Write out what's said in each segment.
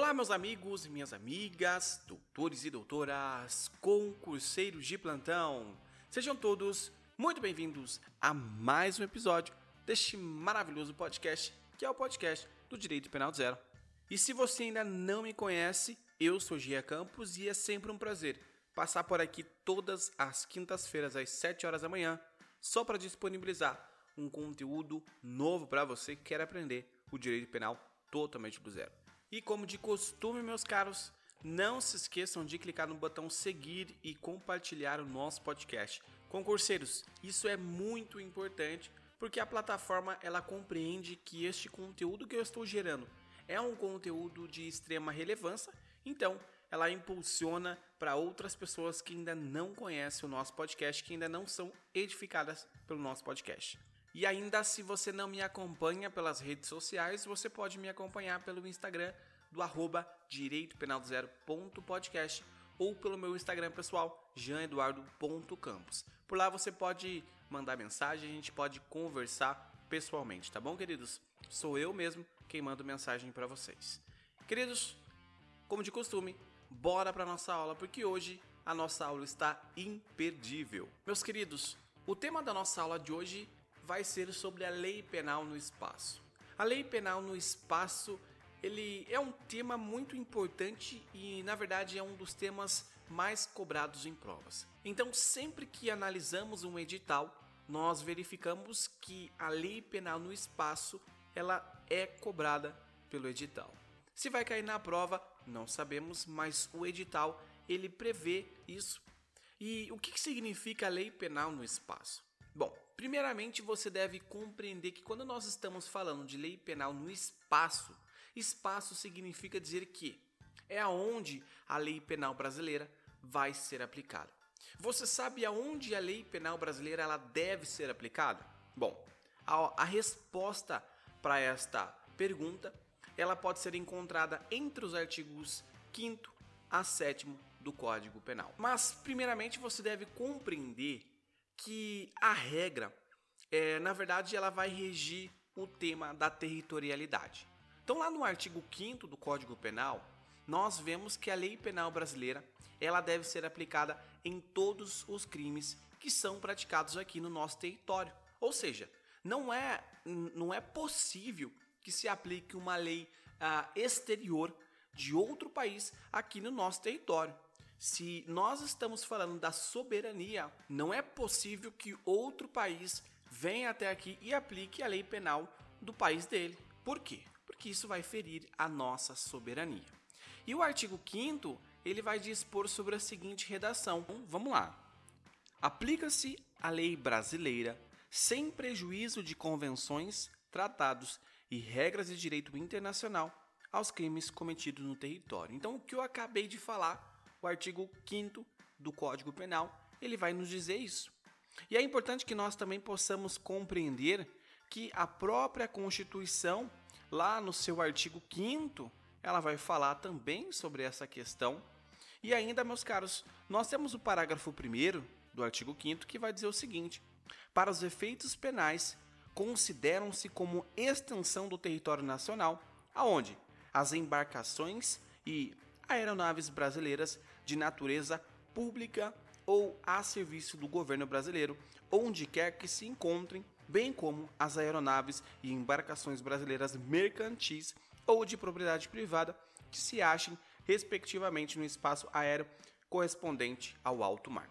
Olá, meus amigos e minhas amigas, doutores e doutoras, concurseiros de plantão. Sejam todos muito bem-vindos a mais um episódio deste maravilhoso podcast, que é o podcast do Direito Penal Zero. E se você ainda não me conhece, eu sou Gia Campos e é sempre um prazer passar por aqui todas as quintas-feiras às 7 horas da manhã, só para disponibilizar um conteúdo novo para você que quer aprender o direito penal totalmente do zero. E como de costume, meus caros, não se esqueçam de clicar no botão seguir e compartilhar o nosso podcast. Concurseiros, isso é muito importante porque a plataforma ela compreende que este conteúdo que eu estou gerando é um conteúdo de extrema relevância, então ela impulsiona para outras pessoas que ainda não conhecem o nosso podcast, que ainda não são edificadas pelo nosso podcast. E ainda se você não me acompanha pelas redes sociais, você pode me acompanhar pelo Instagram do arroba direitopenalzero.podcast ou pelo meu Instagram pessoal, janeduardo.campos. Por lá você pode mandar mensagem, a gente pode conversar pessoalmente, tá bom, queridos? Sou eu mesmo quem manda mensagem para vocês. Queridos, como de costume, bora para nossa aula porque hoje a nossa aula está imperdível. Meus queridos, o tema da nossa aula de hoje vai ser sobre a lei penal no espaço. A lei penal no espaço ele é um tema muito importante e, na verdade, é um dos temas mais cobrados em provas. Então, sempre que analisamos um edital, nós verificamos que a lei penal no espaço ela é cobrada pelo edital. Se vai cair na prova, não sabemos, mas o edital ele prevê isso. E o que significa a lei penal no espaço? Bom, primeiramente você deve compreender que quando nós estamos falando de lei penal no espaço, espaço significa dizer que é aonde a lei penal brasileira vai ser aplicada. Você sabe aonde a lei penal brasileira ela deve ser aplicada? Bom, a, a resposta para esta pergunta ela pode ser encontrada entre os artigos 5 a 7 do Código Penal. Mas, primeiramente, você deve compreender que a regra, é, na verdade, ela vai regir o tema da territorialidade. Então, lá no artigo 5 do Código Penal, nós vemos que a lei penal brasileira ela deve ser aplicada em todos os crimes que são praticados aqui no nosso território. Ou seja, não é, não é possível que se aplique uma lei uh, exterior de outro país aqui no nosso território. Se nós estamos falando da soberania, não é possível que outro país venha até aqui e aplique a lei penal do país dele. Por quê? Porque isso vai ferir a nossa soberania. E o artigo 5 ele vai dispor sobre a seguinte redação. Então, vamos lá. Aplica-se a lei brasileira sem prejuízo de convenções, tratados e regras de direito internacional aos crimes cometidos no território. Então, o que eu acabei de falar o artigo 5 do Código Penal, ele vai nos dizer isso. E é importante que nós também possamos compreender que a própria Constituição, lá no seu artigo 5 ela vai falar também sobre essa questão. E ainda, meus caros, nós temos o parágrafo 1 do artigo 5 que vai dizer o seguinte: Para os efeitos penais, consideram-se como extensão do território nacional, aonde as embarcações e aeronaves brasileiras de natureza pública ou a serviço do governo brasileiro, onde quer que se encontrem, bem como as aeronaves e embarcações brasileiras mercantis ou de propriedade privada que se achem, respectivamente, no espaço aéreo correspondente ao alto mar.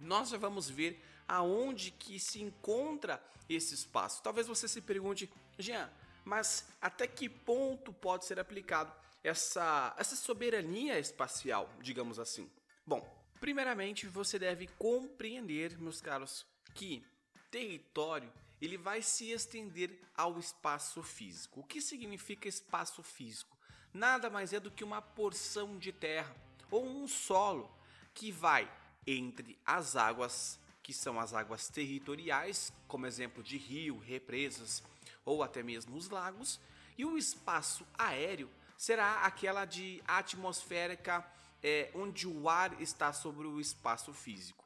Nós já vamos ver aonde que se encontra esse espaço. Talvez você se pergunte, Jean, mas até que ponto pode ser aplicado essa, essa soberania espacial, digamos assim? Bom, primeiramente você deve compreender, meus caros, que território ele vai se estender ao espaço físico. O que significa espaço físico? Nada mais é do que uma porção de terra ou um solo que vai entre as águas, que são as águas territoriais, como exemplo de rio, represas ou até mesmo os lagos, e o espaço aéreo, será aquela de atmosférica é, onde o ar está sobre o espaço físico.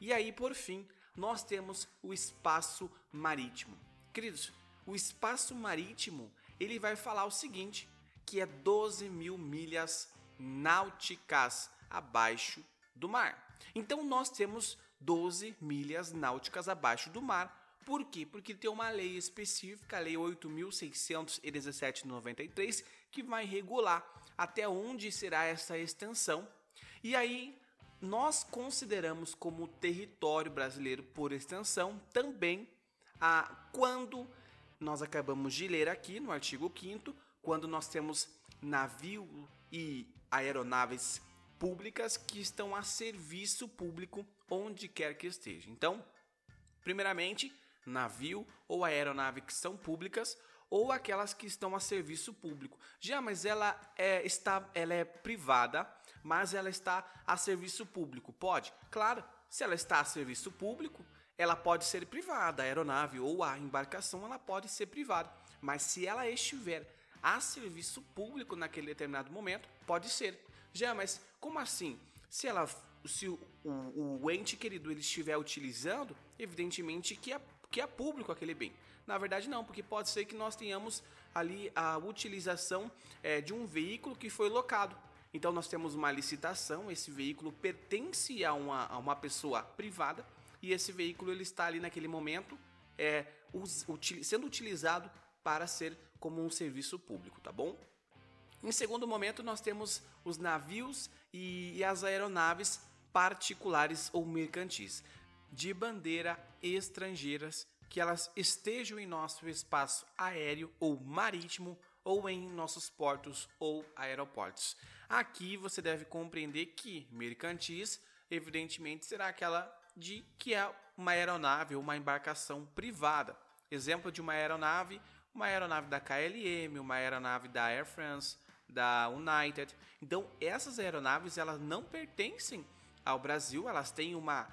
E aí, por fim, nós temos o espaço marítimo. Queridos, o espaço marítimo ele vai falar o seguinte, que é 12 mil milhas náuticas abaixo do mar. Então nós temos 12 milhas náuticas abaixo do mar. Por quê? Porque tem uma lei específica, a Lei 8.617-93, que vai regular até onde será essa extensão. E aí nós consideramos como território brasileiro por extensão também a quando nós acabamos de ler aqui no artigo 5 quando nós temos navio e aeronaves públicas que estão a serviço público onde quer que esteja. Então, primeiramente, navio ou aeronave que são públicas ou aquelas que estão a serviço público. Já, mas ela é, está, ela é privada, mas ela está a serviço público. Pode? Claro, se ela está a serviço público, ela pode ser privada, a aeronave ou a embarcação, ela pode ser privada. Mas se ela estiver a serviço público naquele determinado momento, pode ser. Já, mas como assim? Se ela se o, o, o ente querido ele estiver utilizando, evidentemente que é, que é público aquele bem. Na verdade, não, porque pode ser que nós tenhamos ali a utilização é, de um veículo que foi locado. Então, nós temos uma licitação, esse veículo pertence a uma, a uma pessoa privada e esse veículo ele está ali naquele momento é, us, util, sendo utilizado para ser como um serviço público, tá bom? Em segundo momento, nós temos os navios e, e as aeronaves particulares ou mercantis de bandeira estrangeiras que elas estejam em nosso espaço aéreo ou marítimo ou em nossos portos ou aeroportos. Aqui você deve compreender que mercantis, evidentemente, será aquela de que é uma aeronave ou uma embarcação privada. Exemplo de uma aeronave, uma aeronave da KLM, uma aeronave da Air France, da United. Então, essas aeronaves elas não pertencem ao Brasil, elas têm uma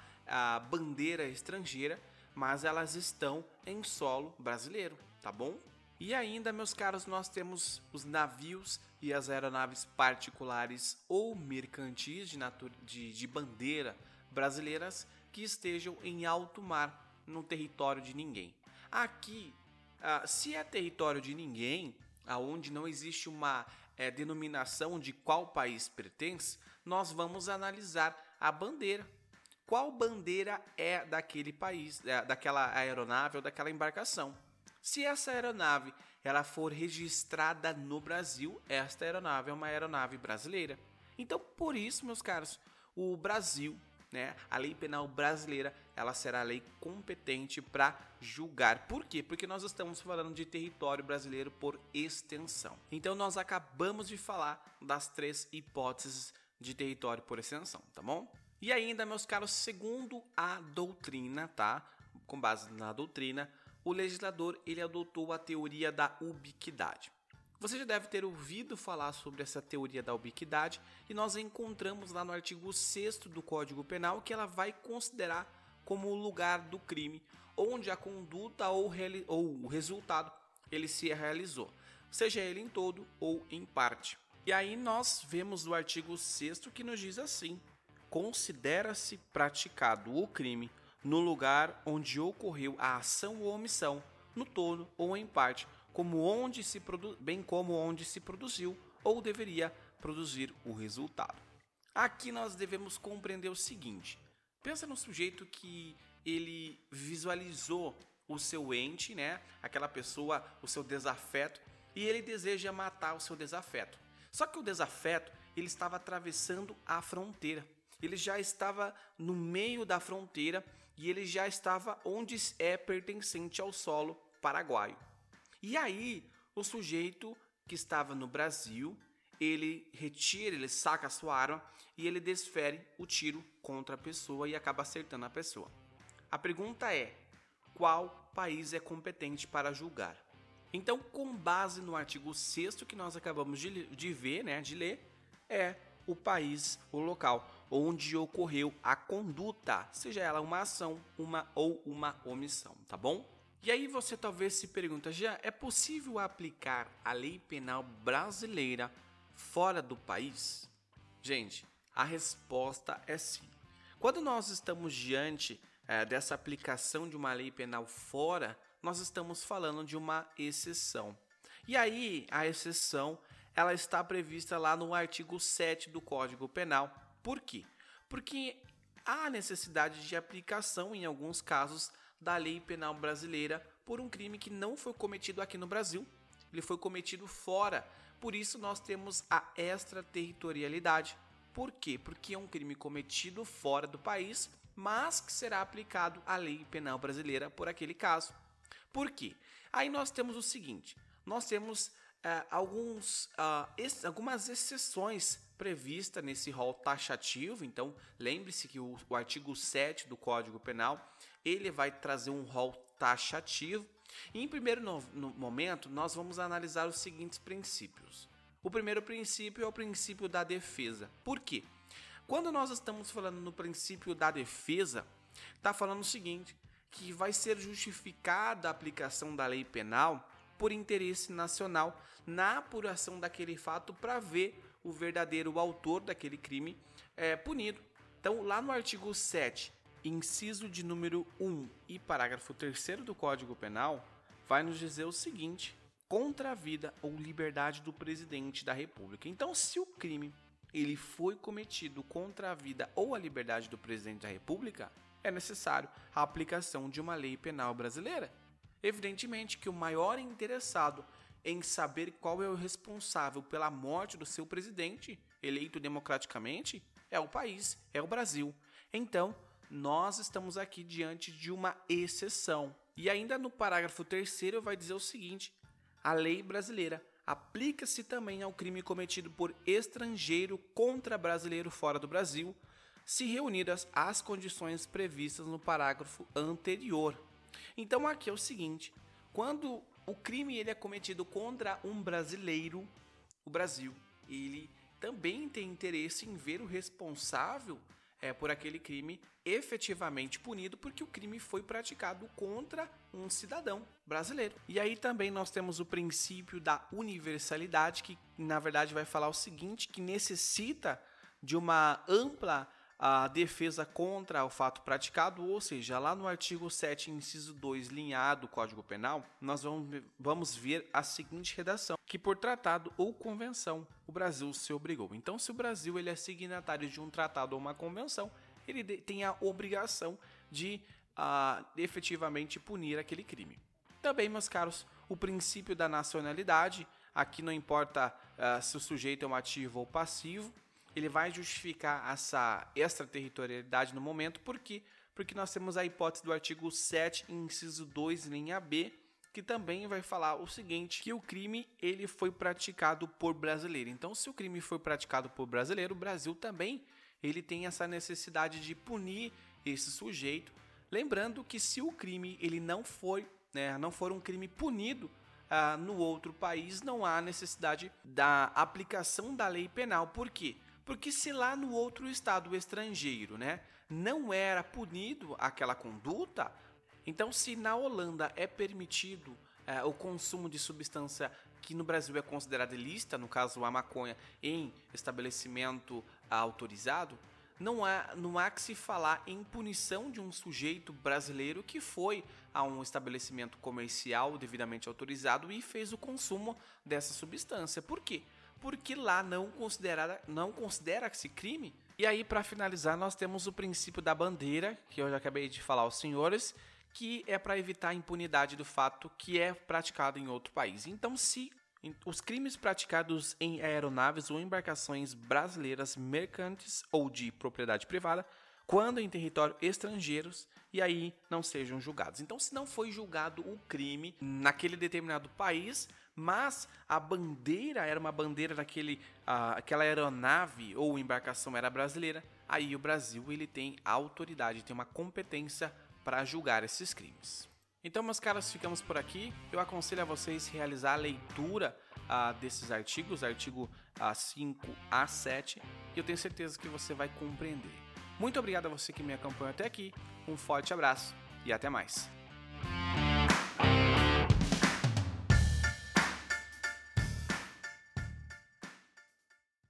bandeira estrangeira, mas elas estão em solo brasileiro, tá bom? E ainda, meus caros, nós temos os navios e as aeronaves particulares ou mercantis de, de, de bandeira brasileiras que estejam em alto mar, no território de ninguém. Aqui, uh, se é território de ninguém, aonde não existe uma é, denominação de qual país pertence, nós vamos analisar a bandeira. Qual bandeira é daquele país, é, daquela aeronave ou daquela embarcação? Se essa aeronave ela for registrada no Brasil, esta aeronave é uma aeronave brasileira. Então, por isso, meus caros, o Brasil, né, a lei penal brasileira, ela será a lei competente para julgar. Por quê? Porque nós estamos falando de território brasileiro por extensão. Então, nós acabamos de falar das três hipóteses de território por extensão, tá bom? E ainda, meus caros, segundo a doutrina, tá? Com base na doutrina, o legislador ele adotou a teoria da ubiquidade. Você já deve ter ouvido falar sobre essa teoria da ubiquidade e nós encontramos lá no artigo 6 do Código Penal que ela vai considerar como o lugar do crime onde a conduta ou, ou o resultado ele se realizou, seja ele em todo ou em parte. E aí nós vemos no artigo 6 que nos diz assim: considera-se praticado o crime no lugar onde ocorreu a ação ou omissão, no todo ou em parte, como onde se bem como onde se produziu ou deveria produzir o resultado. Aqui nós devemos compreender o seguinte: pensa no sujeito que ele visualizou o seu ente, né, aquela pessoa, o seu desafeto, e ele deseja matar o seu desafeto. Só que o desafeto, ele estava atravessando a fronteira ele já estava no meio da fronteira e ele já estava onde é pertencente ao solo paraguaio. E aí, o sujeito que estava no Brasil, ele retira, ele saca a sua arma e ele desfere o tiro contra a pessoa e acaba acertando a pessoa. A pergunta é: qual país é competente para julgar? Então, com base no artigo 6 que nós acabamos de, de ver, né, de ler, é o país, o local onde ocorreu a conduta, seja ela uma ação, uma ou uma omissão, tá bom? E aí você talvez se pergunta, já é possível aplicar a lei penal brasileira fora do país? Gente, a resposta é sim. Quando nós estamos diante é, dessa aplicação de uma lei penal fora, nós estamos falando de uma exceção. E aí a exceção ela está prevista lá no artigo 7 do Código Penal. Por quê? Porque há necessidade de aplicação, em alguns casos, da lei penal brasileira por um crime que não foi cometido aqui no Brasil, ele foi cometido fora. Por isso, nós temos a extraterritorialidade. Por quê? Porque é um crime cometido fora do país, mas que será aplicado a lei penal brasileira por aquele caso. Por quê? Aí nós temos o seguinte: nós temos uh, alguns, uh, ex algumas exceções previstas nesse rol taxativo. Então, lembre-se que o, o artigo 7 do Código Penal ele vai trazer um rol taxativo. E em primeiro no, no momento, nós vamos analisar os seguintes princípios. O primeiro princípio é o princípio da defesa. Por quê? Quando nós estamos falando no princípio da defesa, está falando o seguinte: que vai ser justificada a aplicação da lei penal por interesse nacional na apuração daquele fato para ver o verdadeiro autor daquele crime é, punido. Então, lá no artigo 7, inciso de número 1 e parágrafo 3 do Código Penal, vai nos dizer o seguinte: contra a vida ou liberdade do presidente da República. Então, se o crime ele foi cometido contra a vida ou a liberdade do presidente da República, é necessário a aplicação de uma lei penal brasileira. Evidentemente que o maior interessado em saber qual é o responsável pela morte do seu presidente, eleito democraticamente, é o país, é o Brasil. Então, nós estamos aqui diante de uma exceção. E ainda no parágrafo 3 vai dizer o seguinte: a lei brasileira aplica-se também ao crime cometido por estrangeiro contra brasileiro fora do Brasil, se reunidas as condições previstas no parágrafo anterior. Então aqui é o seguinte: quando o crime ele é cometido contra um brasileiro, o Brasil, ele também tem interesse em ver o responsável é, por aquele crime efetivamente punido, porque o crime foi praticado contra um cidadão brasileiro. E aí também nós temos o princípio da universalidade, que na verdade vai falar o seguinte: que necessita de uma ampla a defesa contra o fato praticado, ou seja, lá no artigo 7, inciso 2, linha A do Código Penal, nós vamos, vamos ver a seguinte redação, que por tratado ou convenção o Brasil se obrigou. Então, se o Brasil ele é signatário de um tratado ou uma convenção, ele tem a obrigação de uh, efetivamente punir aquele crime. Também, meus caros, o princípio da nacionalidade, aqui não importa uh, se o sujeito é um ativo ou passivo, ele vai justificar essa extraterritorialidade no momento, por quê? Porque nós temos a hipótese do artigo 7, inciso 2, linha B, que também vai falar o seguinte, que o crime ele foi praticado por brasileiro. Então, se o crime foi praticado por brasileiro, o Brasil também ele tem essa necessidade de punir esse sujeito. Lembrando que se o crime ele não foi, né, não for um crime punido ah, no outro país, não há necessidade da aplicação da lei penal. Por quê? Porque se lá no outro estado estrangeiro, né, não era punido aquela conduta, então se na Holanda é permitido é, o consumo de substância que no Brasil é considerada ilícita, no caso a maconha, em estabelecimento autorizado, não há, não há que se falar em punição de um sujeito brasileiro que foi a um estabelecimento comercial devidamente autorizado e fez o consumo dessa substância. Por quê? Porque lá não considera não considera-se crime. E aí, para finalizar, nós temos o princípio da bandeira, que eu já acabei de falar aos senhores, que é para evitar a impunidade do fato que é praticado em outro país. Então, se os crimes praticados em aeronaves ou embarcações brasileiras mercantes ou de propriedade privada, quando em território estrangeiros, e aí não sejam julgados. Então, se não foi julgado o crime naquele determinado país, mas a bandeira era uma bandeira daquele, uh, aquela aeronave ou embarcação era brasileira, aí o Brasil ele tem autoridade, tem uma competência para julgar esses crimes. Então, meus caras, ficamos por aqui. Eu aconselho a vocês realizar a leitura uh, desses artigos, artigo uh, 5 a 7, e eu tenho certeza que você vai compreender. Muito obrigado a você que me acompanhou até aqui, um forte abraço e até mais.